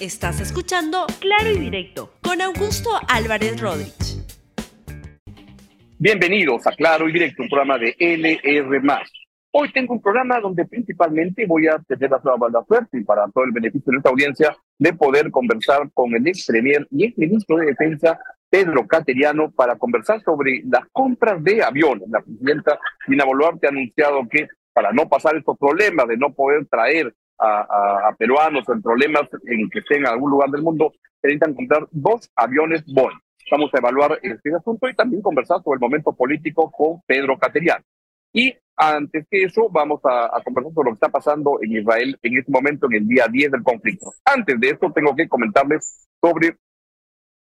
Estás escuchando Claro y Directo con Augusto Álvarez Rodríguez. Bienvenidos a Claro y Directo, un programa de LR. Hoy tengo un programa donde principalmente voy a tener la, la suerte y para todo el beneficio de esta audiencia de poder conversar con el ex premier y ex ministro de Defensa, Pedro Cateriano, para conversar sobre las compras de aviones. La presidenta Dina Boluarte ha anunciado que para no pasar estos problemas de no poder traer a, peruanos en problemas en que estén en algún lugar del mundo, necesitan comprar dos aviones Boeing. Vamos a evaluar este asunto y también conversar sobre el momento político con Pedro Cateriano. Y antes que eso, vamos a, conversar sobre lo que está pasando en Israel en este momento, en el día 10 del conflicto. Antes de esto, tengo que comentarles sobre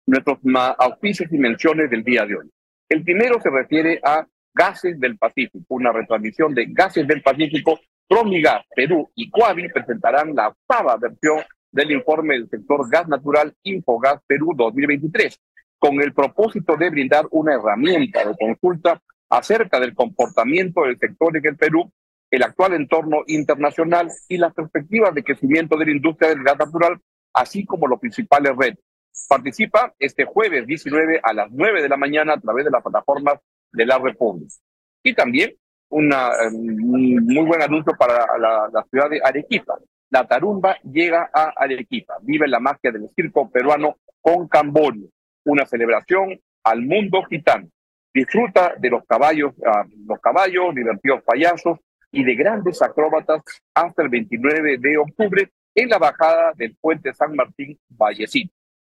nuestros auspicios y menciones del día de hoy. El primero se refiere a Gases del Pacífico, una retransmisión de Gases del Pacífico Promigas, Perú y Coavi presentarán la octava versión del informe del sector gas natural Infogas Perú 2023, con el propósito de brindar una herramienta de consulta acerca del comportamiento del sector en el Perú, el actual entorno internacional y las perspectivas de crecimiento de la industria del gas natural, así como los principales retos. Participa este jueves 19 a las 9 de la mañana a través de las plataformas de la República. Y también una, un muy buen anuncio para la, ciudad de Arequipa. La tarumba llega a Arequipa. Vive la magia del circo peruano con Camborio. Una celebración al mundo gitano. Disfruta de los caballos, ah, los caballos, divertidos payasos y de grandes acróbatas hasta el 29 de octubre en la bajada del puente San Martín Vallecito.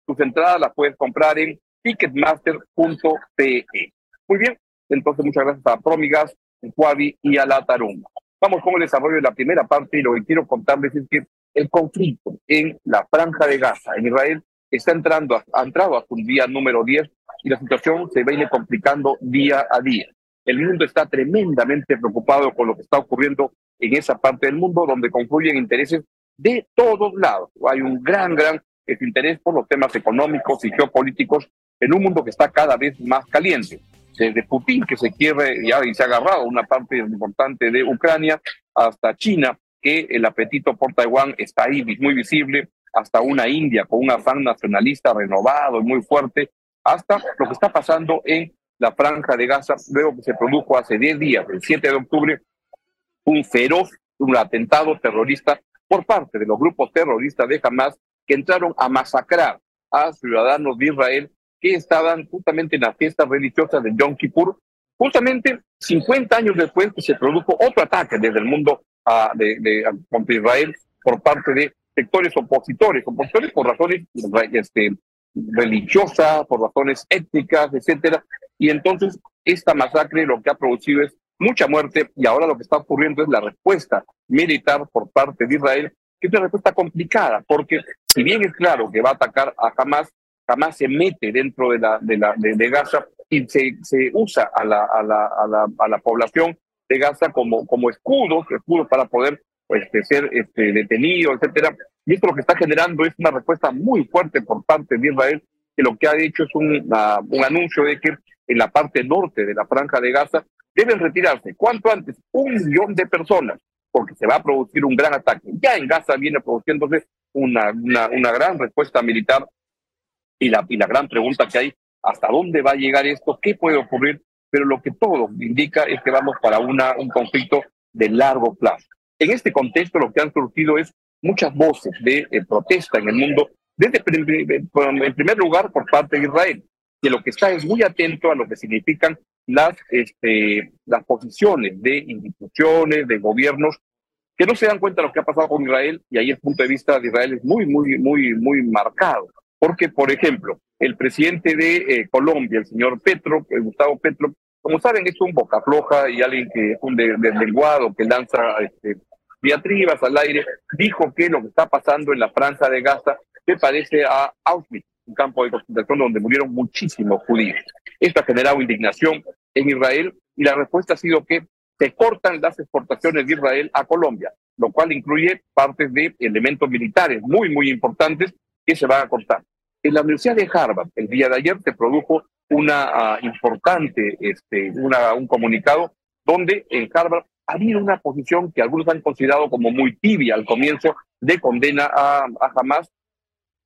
Tus entradas las puedes comprar en ticketmaster.pe. Muy bien, entonces muchas gracias a Promigas, Huavi y a la. Vamos con el desarrollo de la primera parte y lo que quiero contarles es que el conflicto en la franja de Gaza, en Israel, está entrando, ha entrado a su día número 10 y la situación se viene complicando día a día. El mundo está tremendamente preocupado con lo que está ocurriendo en esa parte del mundo donde confluyen intereses de todos lados. Hay un gran, gran interés por los temas económicos y geopolíticos en un mundo que está cada vez más caliente desde Putin, que se quiere ya y se ha agarrado una parte importante de Ucrania, hasta China, que el apetito por Taiwán está ahí muy visible, hasta una India con un afán nacionalista renovado y muy fuerte, hasta lo que está pasando en la franja de Gaza, luego que se produjo hace 10 días, el 7 de octubre, un feroz, un atentado terrorista por parte de los grupos terroristas de Hamas que entraron a masacrar a ciudadanos de Israel que estaban justamente en la fiesta religiosa de Yom Kippur, justamente 50 años después se produjo otro ataque desde el mundo ah, de, contra Israel por parte de sectores opositores, opositores por razones este, religiosas, por razones étnicas, etcétera. Y entonces esta masacre lo que ha producido es mucha muerte y ahora lo que está ocurriendo es la respuesta militar por parte de Israel, que es una respuesta complicada, porque si bien es claro que va a atacar a Hamas, jamás se mete dentro de, la, de, la, de, Gaza y se, se usa a la, a, a, a la población de Gaza como, como escudos, escudos para poder pues, este, ser este, detenido, etcétera. Y esto lo que está generando es una respuesta muy fuerte por parte de Israel, que lo que ha hecho es un, un anuncio de que en la parte norte de la franja de Gaza deben retirarse cuanto antes un millón de personas, porque se va a producir un gran ataque. Ya en Gaza viene produciéndose una, una, una gran respuesta militar y la, y la gran pregunta que hay, ¿hasta dónde va a llegar esto? ¿Qué puede ocurrir? Pero lo que todo indica es que vamos para una, un conflicto de largo plazo. En este contexto lo que han surgido es muchas voces de eh, protesta en el mundo, desde en primer lugar por parte de Israel, que lo que está es muy atento a lo que significan las, este, las posiciones de instituciones, de gobiernos, que no se dan cuenta de lo que ha pasado con Israel, y ahí el punto de vista de Israel es muy, muy, muy, muy marcado. Porque, por ejemplo, el presidente de eh, Colombia, el señor Petro, eh, Gustavo Petro, como saben, es un boca floja y alguien que es un deslenguado, que lanza este, diatribas al aire, dijo que lo que está pasando en la Francia de Gaza se parece a Auschwitz, un campo de concentración donde murieron muchísimos judíos. Esto ha generado indignación en Israel y la respuesta ha sido que se cortan las exportaciones de Israel a Colombia, lo cual incluye partes de elementos militares muy, muy importantes que se van a cortar. En la Universidad de Harvard, el día de ayer, se produjo una ah, importante, este, una, un comunicado donde en Harvard ha habido una posición que algunos han considerado como muy tibia al comienzo de condena a, a Hamas,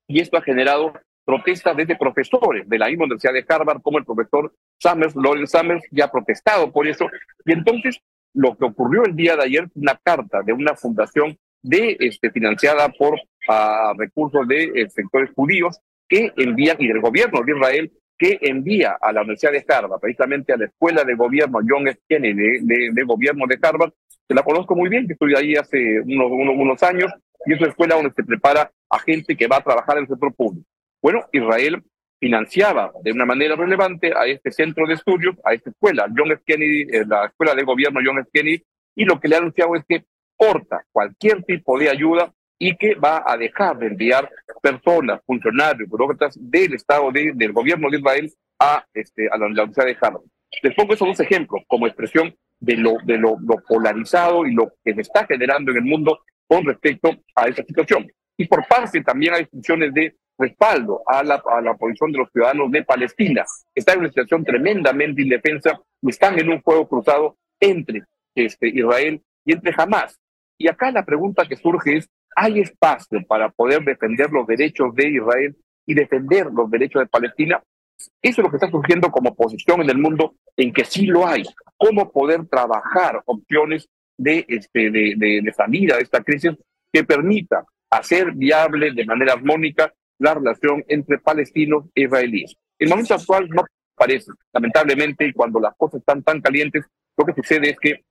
y esto ha generado protestas desde profesores de la misma Universidad de Harvard, como el profesor Summers, Lawrence Summers, ya ha protestado por eso. Y entonces lo que ocurrió el día de ayer, una carta de una fundación de, este, financiada por ah, recursos de eh, sectores judíos que envían, y del gobierno de Israel, que envía a la Universidad de Harvard, precisamente a la Escuela de Gobierno John F. Kennedy de, Gobierno de Harvard, que la conozco muy bien, que estoy ahí hace unos, unos, unos años, y es una escuela donde se prepara a gente que va a trabajar en el sector público. Bueno, Israel financiaba de una manera relevante a este centro de estudios, a esta escuela, John F. Kennedy, eh, la escuela de gobierno John F. Kennedy, y lo que le ha anunciado es que corta cualquier tipo de ayuda y que va a dejar de enviar personas, funcionarios, burócratas del Estado, de, del gobierno de Israel a, este, a la Universidad de Harvard. Les pongo esos dos ejemplos como expresión de, lo, de lo, lo polarizado y lo que se está generando en el mundo con respecto a esta situación. Y por parte también hay funciones de respaldo a la, a la posición de los ciudadanos de Palestina. Están en una situación tremendamente indefensa y están en un juego cruzado entre este, Israel y entre Hamas. Y acá la pregunta que surge es, ¿hay espacio para poder defender los derechos de Israel y defender los derechos de Palestina? Eso es lo que está surgiendo como posición en el mundo, en que sí lo hay. ¿Cómo poder trabajar opciones de, este, de, de, de salida de esta crisis que permita hacer viable de manera armónica la relación entre palestinos e israelíes. El momento actual no parece, lamentablemente, y cuando las cosas están tan calientes, lo que sucede es que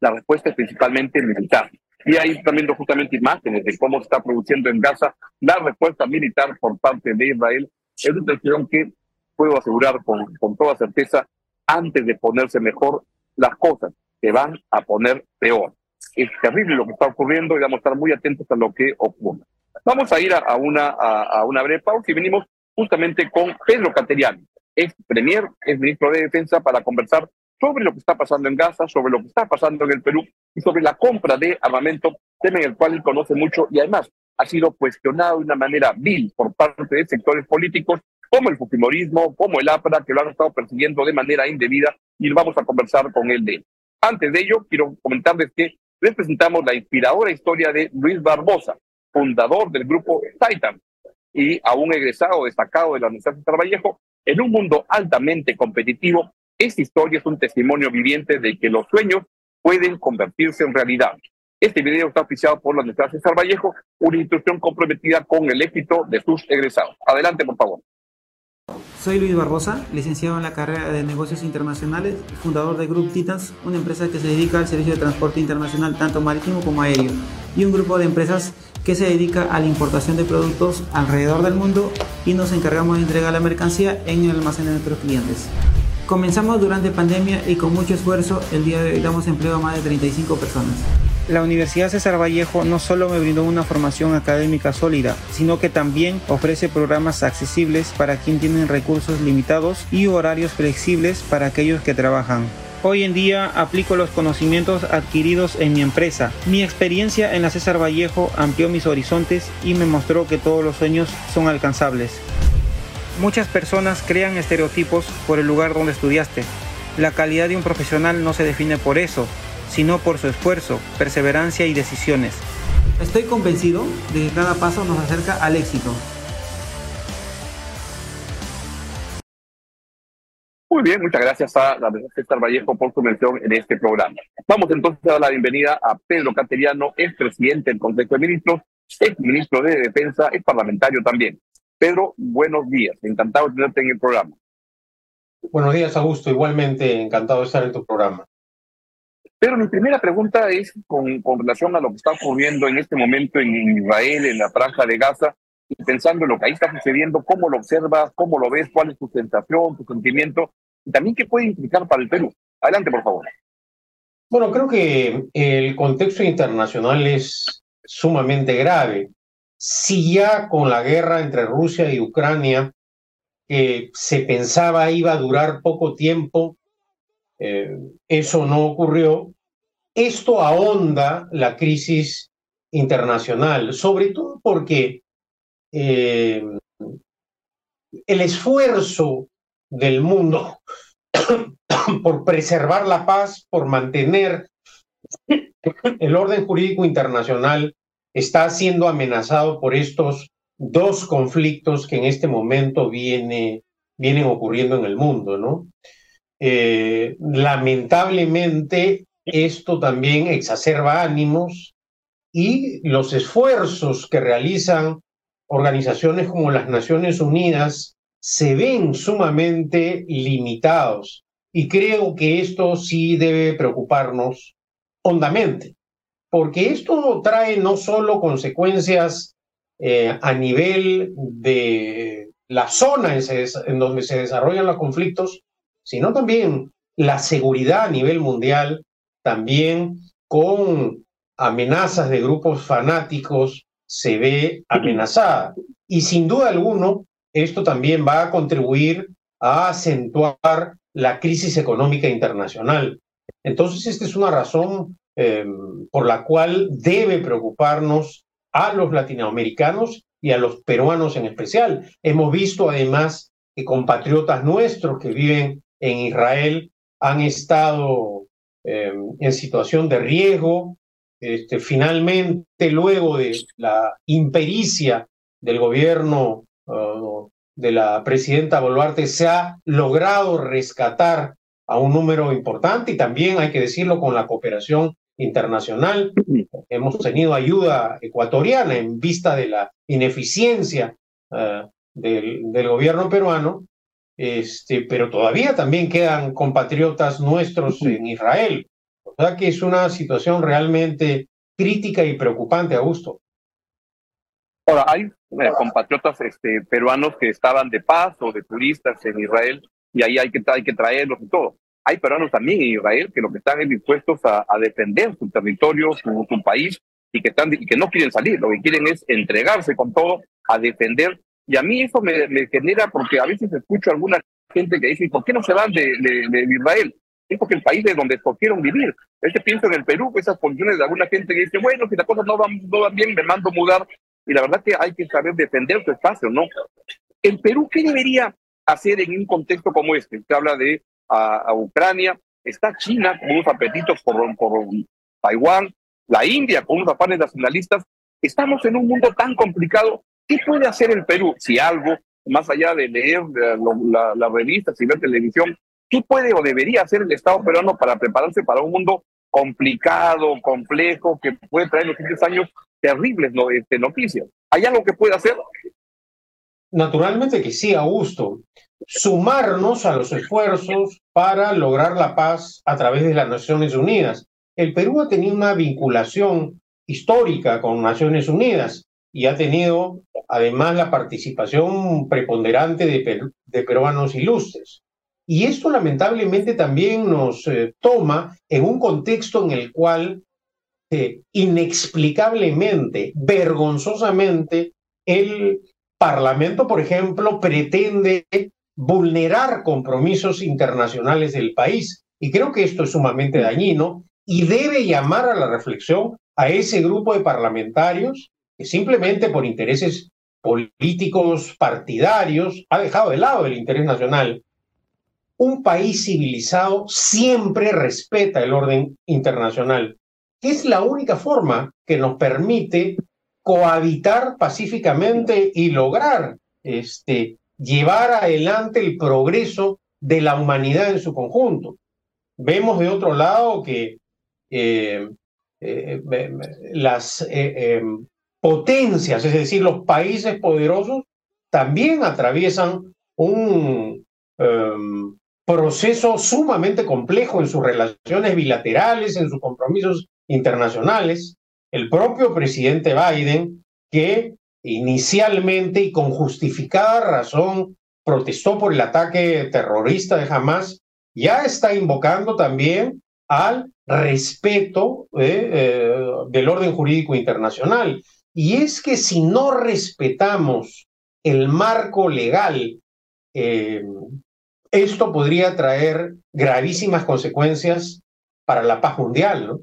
la respuesta es principalmente militar. Y ahí viendo justamente imágenes de cómo se está produciendo en Gaza la respuesta militar por parte de Israel. Es una decisión que puedo asegurar con, con toda certeza, antes de ponerse mejor, las cosas se van a poner peor. Es terrible lo que está ocurriendo y vamos a estar muy atentos a lo que ocurra. Vamos a ir a, una, a, una breve pausa y venimos justamente con Pedro Cateriano, ex premier, ex ministro de Defensa, para conversar sobre lo que está pasando en Gaza, sobre lo que está pasando en el Perú y sobre la compra de armamento, tema en el cual él conoce mucho y además ha sido cuestionado de una manera vil por parte de sectores políticos como el Fujimorismo, como el APRA, que lo han estado persiguiendo de manera indebida y vamos a conversar con él de él. Antes de ello, quiero comentarles que les presentamos la inspiradora historia de Luis Barbosa, fundador del grupo Titan y a un egresado destacado de la Universidad de Vallejo, en un mundo altamente competitivo, esta historia es un testimonio viviente de que los sueños pueden convertirse en realidad. Este video está oficiado por la Universidad César Vallejo, una institución comprometida con el éxito de sus egresados. Adelante, por favor. Soy Luis Barbosa, licenciado en la carrera de Negocios Internacionales fundador de Group Titans, una empresa que se dedica al servicio de transporte internacional tanto marítimo como aéreo, y un grupo de empresas que se dedica a la importación de productos alrededor del mundo y nos encargamos de entregar la mercancía en el almacén de nuestros clientes. Comenzamos durante pandemia y con mucho esfuerzo el día de hoy damos empleo a más de 35 personas. La Universidad César Vallejo no solo me brindó una formación académica sólida, sino que también ofrece programas accesibles para quien tienen recursos limitados y horarios flexibles para aquellos que trabajan. Hoy en día aplico los conocimientos adquiridos en mi empresa. Mi experiencia en la César Vallejo amplió mis horizontes y me mostró que todos los sueños son alcanzables. Muchas personas crean estereotipos por el lugar donde estudiaste. La calidad de un profesional no se define por eso, sino por su esfuerzo, perseverancia y decisiones. Estoy convencido de que cada paso nos acerca al éxito. Muy bien, muchas gracias a la Universidad César Vallejo por su mención en este programa. Vamos entonces a dar la bienvenida a Pedro Cateriano, ex presidente del Consejo de Ministros, ex ministro de Defensa, ex parlamentario también. Pedro, buenos días, encantado de tenerte en el programa. Buenos días, Augusto, igualmente encantado de estar en tu programa. Pero mi primera pregunta es con, con relación a lo que está ocurriendo en este momento en Israel, en la franja de Gaza, y pensando en lo que ahí está sucediendo, cómo lo observas, cómo lo ves, cuál es tu sensación, tu sentimiento, y también qué puede implicar para el Perú. Adelante, por favor. Bueno, creo que el contexto internacional es sumamente grave. Si ya con la guerra entre Rusia y Ucrania eh, se pensaba iba a durar poco tiempo, eh, eso no ocurrió. Esto ahonda la crisis internacional, sobre todo porque eh, el esfuerzo del mundo por preservar la paz, por mantener el orden jurídico internacional, está siendo amenazado por estos dos conflictos que en este momento viene, vienen ocurriendo en el mundo, ¿no? Eh, lamentablemente, esto también exacerba ánimos y los esfuerzos que realizan organizaciones como las Naciones Unidas se ven sumamente limitados. Y creo que esto sí debe preocuparnos hondamente, porque esto trae no solo consecuencias eh, a nivel de la zona en, donde se desarrollan los conflictos, sino también la seguridad a nivel mundial, también con amenazas de grupos fanáticos se ve amenazada. Y sin duda alguno, esto también va a contribuir a acentuar la crisis económica internacional. Entonces, esta es una razón eh, por la cual debe preocuparnos a los latinoamericanos y a los peruanos en especial. Hemos visto además que compatriotas nuestros que viven en Israel han estado eh, en situación de riesgo. Este, finalmente, luego de la impericia del gobierno uh, de la presidenta Boluarte, se ha logrado rescatar a un número importante y también hay que decirlo con la cooperación internacional. Hemos tenido ayuda ecuatoriana en vista de la ineficiencia uh, del, del, gobierno peruano, este, pero todavía también quedan compatriotas nuestros en Israel. O sea que es una situación realmente crítica y preocupante, Augusto. Ahora, hay eh, compatriotas este, peruanos que estaban de paz o de turistas en Israel y ahí hay que, hay que traerlos y todo. Hay peruanos también en Israel que lo que están es dispuestos a, defender su territorio, su, su, país y que, están, y que no quieren salir. Lo que quieren es entregarse con todo a defender. Y a mí eso me, me genera, porque a veces escucho a alguna gente que dice, ¿por qué no se van de, de, de Israel? Es porque el país de donde escogieron vivir. Este pienso en el Perú, esas posiciones de alguna gente que dice, bueno, si las cosas no van, no van bien, me mando a mudar y la verdad que hay que saber defender su espacio, ¿no? El Perú, ¿qué debería hacer en un contexto como este? Se habla de a, Ucrania, está China con unos apetitos por, por Taiwán, la India con unos afanes nacionalistas. Estamos en un mundo tan complicado. ¿Qué puede hacer el Perú si algo, más allá de leer la, la, revistas y ver televisión, qué puede o debería hacer el Estado peruano para prepararse para un mundo complicado, complejo, que puede traer los siguientes años terribles no, este, noticias. ¿Hay algo que pueda hacer? Naturalmente que sí, Augusto. Sumarnos a los esfuerzos para lograr la paz a través de las Naciones Unidas. El Perú ha tenido una vinculación histórica con Naciones Unidas y ha tenido además la participación preponderante de, peruanos ilustres. Y esto lamentablemente también nos eh, toma en un contexto en el cual inexplicablemente, vergonzosamente, el Parlamento, por ejemplo, pretende vulnerar compromisos internacionales del país. Y creo que esto es sumamente dañino y debe llamar a la reflexión a ese grupo de parlamentarios que simplemente por intereses políticos partidarios ha dejado de lado el interés nacional. Un país civilizado siempre respeta el orden internacional es la única forma que nos permite cohabitar pacíficamente y lograr este, llevar adelante el progreso de la humanidad en su conjunto. Vemos de otro lado que eh, eh, las eh, em, potencias, es decir, los países poderosos, también atraviesan un em, proceso sumamente complejo en sus relaciones bilaterales, en sus compromisos internacionales, el propio presidente Biden, que inicialmente y con justificada razón protestó por el ataque terrorista de Hamas, ya está invocando también al respeto eh, eh, del orden jurídico internacional. Y es que si no respetamos el marco legal, eh, esto podría traer gravísimas consecuencias para la paz mundial, ¿no?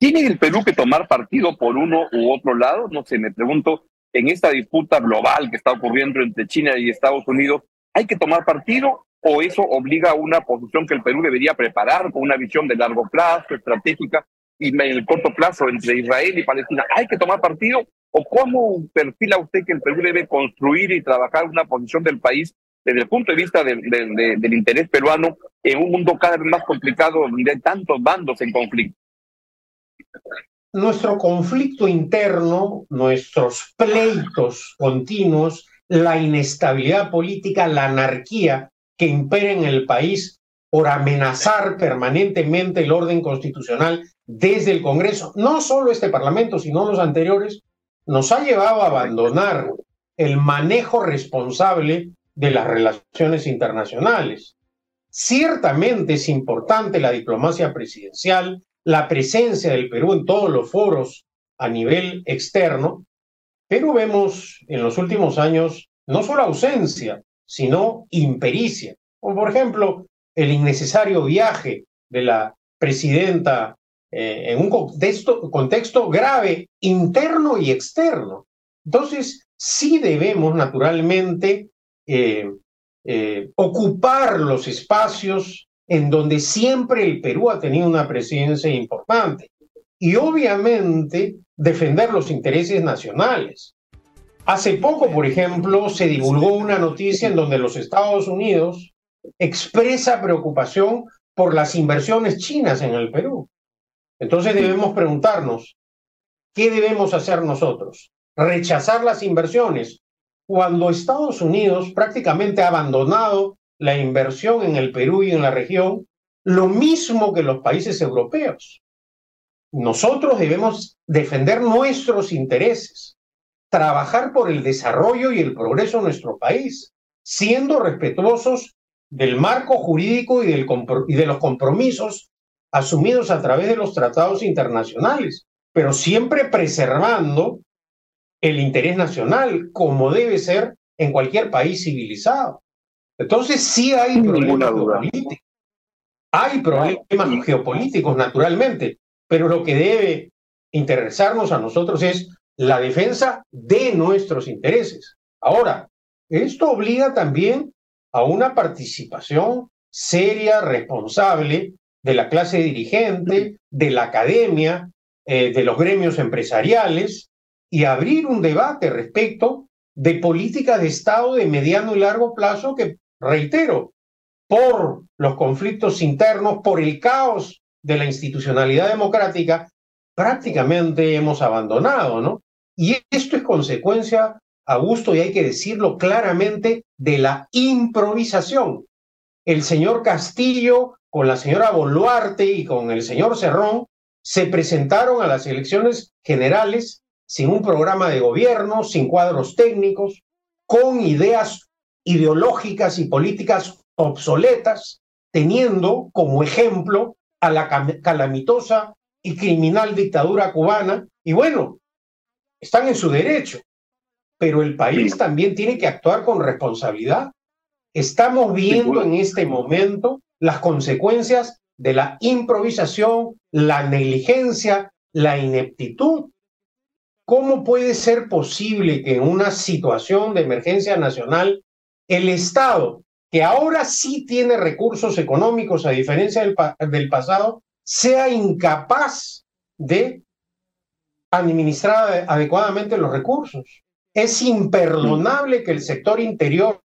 ¿Tiene el Perú que tomar partido por uno u otro lado? No sé, me pregunto, en esta disputa global que está ocurriendo entre China y Estados Unidos, ¿hay que tomar partido o eso obliga a una posición que el Perú debería preparar con una visión de largo plazo, estratégica y en el corto plazo entre Israel y Palestina? ¿Hay que tomar partido ¿O cómo perfila usted que el Perú debe construir y trabajar una posición del país desde el punto de vista del, interés peruano en un mundo cada vez más complicado donde hay tantos bandos en conflicto? Nuestro conflicto interno, nuestros pleitos continuos, la inestabilidad política, la anarquía que impera en el país por amenazar permanentemente el orden constitucional desde el Congreso, no solo este Parlamento, sino los anteriores, nos ha llevado a abandonar el manejo responsable de las relaciones internacionales. Ciertamente es importante la diplomacia presidencial, la presencia del Perú en todos los foros a nivel externo, pero vemos en los últimos años no solo ausencia, sino impericia. Como por ejemplo el innecesario viaje de la presidenta eh, en un contexto, grave interno y externo. Entonces, sí debemos naturalmente eh, eh, ocupar los espacios en donde siempre el Perú ha tenido una presencia importante y obviamente defender los intereses nacionales. Hace poco, por ejemplo, se divulgó una noticia en donde los Estados Unidos expresa preocupación por las inversiones chinas en el Perú. Entonces debemos preguntarnos, ¿qué debemos hacer nosotros? ¿Rechazar las inversiones cuando Estados Unidos prácticamente ha abandonado la inversión en el Perú y en la región, lo mismo que los países europeos? Nosotros debemos defender nuestros intereses, trabajar por el desarrollo y el progreso de nuestro país, siendo respetuosos del marco jurídico y, y de los compromisos asumidos a través de los tratados internacionales, pero siempre preservando el interés nacional, como debe ser en cualquier país civilizado. Entonces sí hay problemas geopolíticos. Hay problemas geopolíticos, naturalmente, pero lo que debe interesarnos a nosotros es la defensa de nuestros intereses. Ahora, esto obliga también a una participación seria, responsable de la clase dirigente, de la academia, eh, de los gremios empresariales y abrir un debate respecto de políticas de Estado de mediano y largo plazo que, reitero, por los conflictos internos, por el caos de la institucionalidad democrática, prácticamente hemos abandonado, ¿no? Y esto es consecuencia a gusto, y hay que decirlo claramente, de la improvisación. El señor Castillo con la señora Boluarte y con el señor Cerrón se presentaron a las elecciones generales sin un programa de gobierno, sin cuadros técnicos, con ideas ideológicas y políticas obsoletas, teniendo como ejemplo a la calamitosa y criminal dictadura cubana. Y bueno, están en su derecho, pero el país también tiene que actuar con responsabilidad. Estamos viendo en este momento las consecuencias de la improvisación, la negligencia, la ineptitud. ¿Cómo puede ser posible que en una situación de emergencia nacional el Estado, que ahora sí tiene recursos económicos a diferencia del, del pasado, sea incapaz de administrar adecuadamente los recursos? Es imperdonable que el sector interior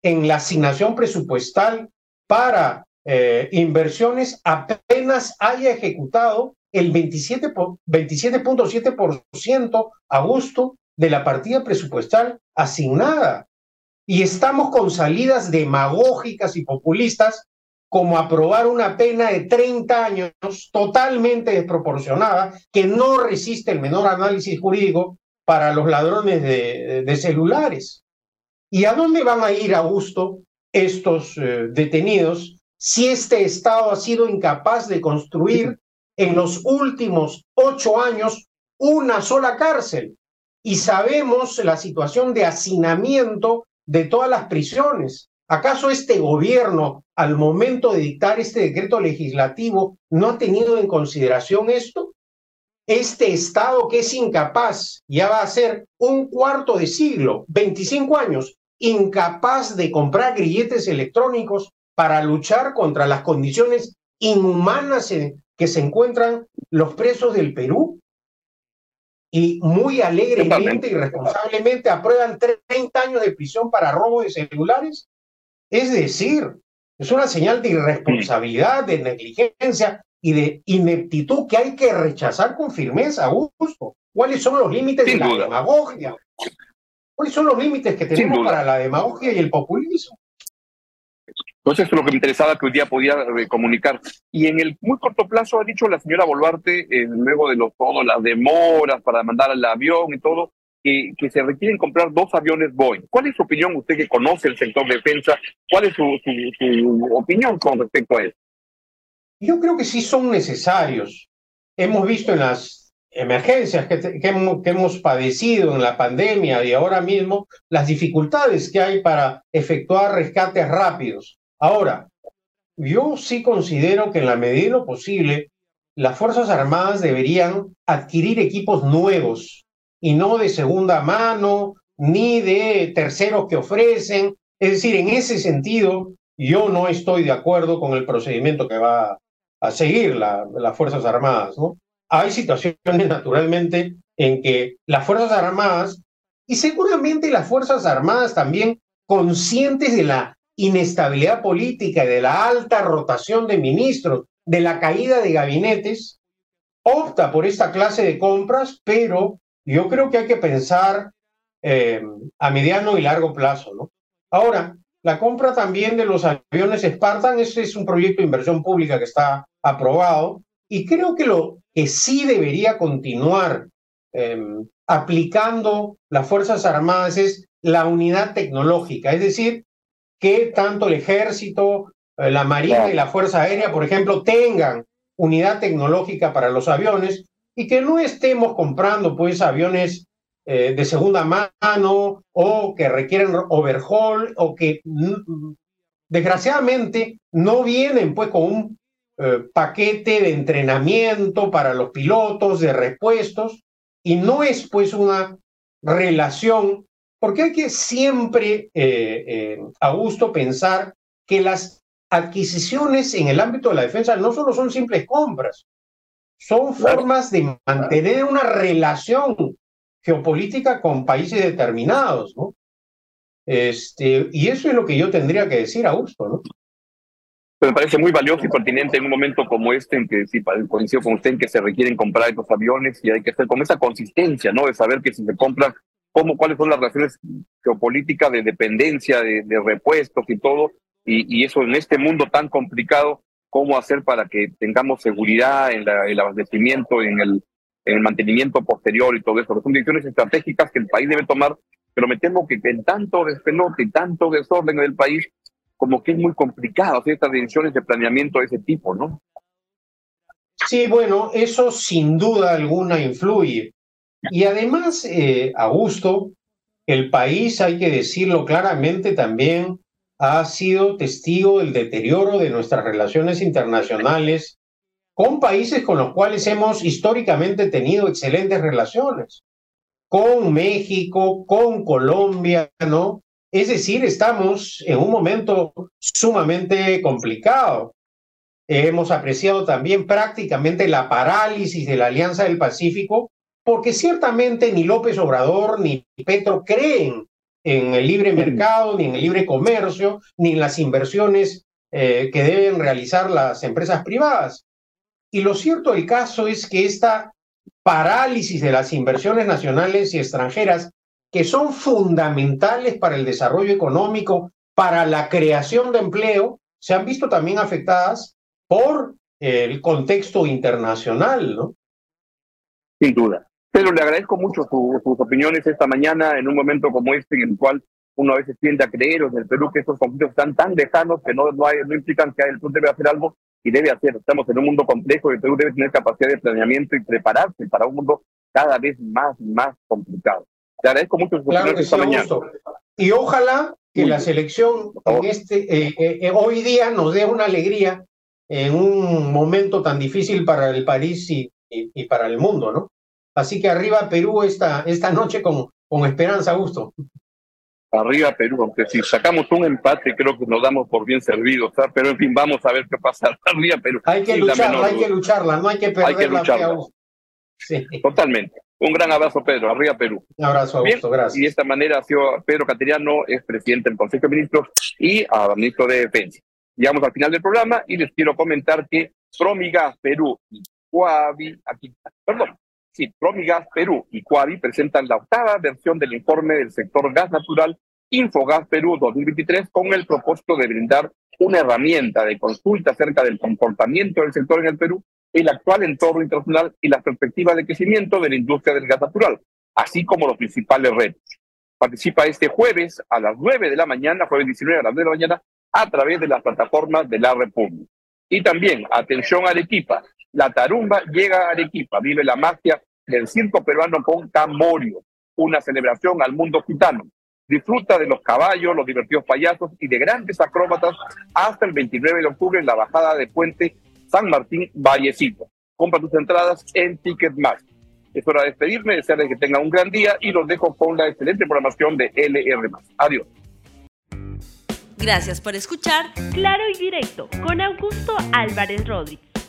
en la asignación presupuestal para eh, inversiones apenas haya ejecutado el 27.7% a gusto de la partida presupuestal asignada. Y estamos con salidas demagógicas y populistas como aprobar una pena de 30 años totalmente desproporcionada que no resiste el menor análisis jurídico para los ladrones de, celulares. ¿Y a dónde van a ir a gusto estos eh, detenidos si este Estado ha sido incapaz de construir en los últimos ocho años una sola cárcel? Y sabemos la situación de hacinamiento de todas las prisiones. ¿Acaso este gobierno, al momento de dictar este decreto legislativo, no ha tenido en consideración esto? este Estado que es incapaz, ya va a ser un cuarto de siglo, 25 años, incapaz de comprar grilletes electrónicos para luchar contra las condiciones inhumanas en que se encuentran los presos del Perú. Y muy alegremente y responsablemente aprueban 30 años de prisión para robo de celulares. Es decir, es una señal de irresponsabilidad, de negligencia y de ineptitud que hay que rechazar con firmeza, Augusto. ¿Cuáles son los límites de la demagogia? ¿Cuáles son los límites que tenemos para la demagogia y el populismo? Entonces, lo que me interesaba que hoy día podía eh, comunicar. Y en el muy corto plazo ha dicho la señora Boluarte, eh, luego de los, todas las demoras para mandar al avión y todo, que, que, se requieren comprar dos aviones Boeing. ¿Cuál es su opinión, usted que conoce el sector defensa? ¿Cuál es su, opinión con respecto a eso? Yo creo que sí son necesarios. Hemos visto en las emergencias que, hemos, que hemos padecido en la pandemia y ahora mismo las dificultades que hay para efectuar rescates rápidos. Ahora, yo sí considero que en la medida de lo posible, las Fuerzas Armadas deberían adquirir equipos nuevos y no de segunda mano ni de terceros que ofrecen. Es decir, en ese sentido, yo no estoy de acuerdo con el procedimiento que va a seguir las Fuerzas Armadas. Hay situaciones, naturalmente, en que las Fuerzas Armadas, y seguramente las Fuerzas Armadas también conscientes de la inestabilidad política y de la alta rotación de ministros, de la caída de gabinetes, opta por esta clase de compras, pero yo creo que hay que pensar eh, a mediano y largo plazo. ¿no? Ahora, la compra también de los aviones Spartan, ese es un proyecto de inversión pública que está aprobado y creo que lo que sí debería continuar em, aplicando las Fuerzas Armadas es la unidad tecnológica, es decir, que tanto el ejército, eh, la marina y la fuerza aérea, por ejemplo, tengan unidad tecnológica para los aviones y que no estemos comprando pues aviones eh, de segunda mano o que requieren overhaul o que mm, desgraciadamente no vienen pues con un eh, paquete de entrenamiento para los pilotos, de repuestos y no es pues una relación porque hay que siempre, eh, eh, a gusto, pensar que las adquisiciones en el ámbito de la defensa no solo son simples compras, son formas de mantener una relación geopolítica con países determinados, ¿no? Este, y eso es lo que yo tendría que decir, Augusto, ¿no? me parece muy valioso y pertinente en un momento como este, en que sí, coincido con usted en que se requieren comprar estos aviones y hay que hacer con esa consistencia, ¿no? De saber que si se compran cómo, cuáles son las relaciones geopolíticas de dependencia, de, repuestos y todo, y, eso en este mundo tan complicado, cómo hacer para que tengamos seguridad en, el abastecimiento, en el, en el mantenimiento posterior y todo eso. Son decisiones estratégicas que el país debe tomar, pero me temo que en tanto despelote y tanto desorden del país, como que es muy complicado hacer estas decisiones de planeamiento de ese tipo, ¿no? Sí, bueno, eso sin duda alguna influye. Y además, eh, Augusto, el país, hay que decirlo claramente, también ha sido testigo del deterioro de nuestras relaciones internacionales con países con los cuales hemos históricamente tenido excelentes relaciones, con México, con Colombia, ¿no? Es decir, estamos en un momento sumamente complicado. Hemos apreciado también prácticamente la parálisis de la Alianza del Pacífico porque ciertamente ni López Obrador ni Petro creen en el libre mercado, ni en el libre comercio, ni en las inversiones eh, que deben realizar las empresas privadas. Y lo cierto del caso es que esta parálisis de las inversiones nacionales y extranjeras, que son fundamentales para el desarrollo económico, para la creación de empleo, se han visto también afectadas por el contexto internacional, ¿no? Sin duda. Pero le agradezco mucho sus opiniones esta mañana en un momento como este en el cual uno a veces tiende a creer en el Perú que estos conflictos están tan lejanos que no, no, hay, no implican que el Perú debe hacer algo y debe hacer. Estamos en un mundo complejo y el Perú debe tener capacidad de planeamiento y prepararse para un mundo cada vez más más complicado. Le agradezco mucho sus opiniones esta mañana. Y ojalá que la selección en este, eh, eh, eh, hoy día nos dé una alegría en un momento tan difícil para el país y, y para el mundo, ¿no? Así que arriba Perú esta, esta noche con, con esperanza, gusto. Arriba Perú, aunque si sacamos un empate creo que nos damos por bien servidos, pero en fin, vamos a ver qué pasa. Arriba Perú. Hay que lucharla, hay que lucharla, no hay que perder la fe, Sí. Totalmente. Un gran abrazo, Pedro. Arriba, Perú. Un abrazo, Augusto. gracias. Y de esta manera ha sido Pedro Cateriano, es presidente del Consejo de Ministros y a ministro de Defensa. Llegamos al final del programa y les quiero comentar que Promigas Perú y Coavi, aquí, perdón, sí, Promigas Perú y Coavi presentan la octava versión del informe del sector gas natural Infogas Perú 2023 con el propósito de brindar una herramienta de consulta acerca del comportamiento del sector en el Perú, el actual entorno internacional y las perspectivas de crecimiento de la industria del gas natural, así como los principales retos. Participa este jueves a las 9 de la mañana, jueves 19 a las 9 de la mañana, a través de las plataformas de la República. Y también, atención Arequipa, la tarumba llega a Arequipa, vive la magia del circo peruano con Camorio, una celebración al mundo gitano. Disfruta de los caballos, los divertidos payasos y de grandes acróbatas hasta el 29 de octubre en la bajada de Puente San Martín Vallecito. Compra tus entradas en Ticketmaster. Es hora de despedirme, desearles que tengan un gran día y los dejo con la excelente programación de LR. Adiós. Gracias por escuchar Claro y Directo con Augusto Álvarez Rodríguez.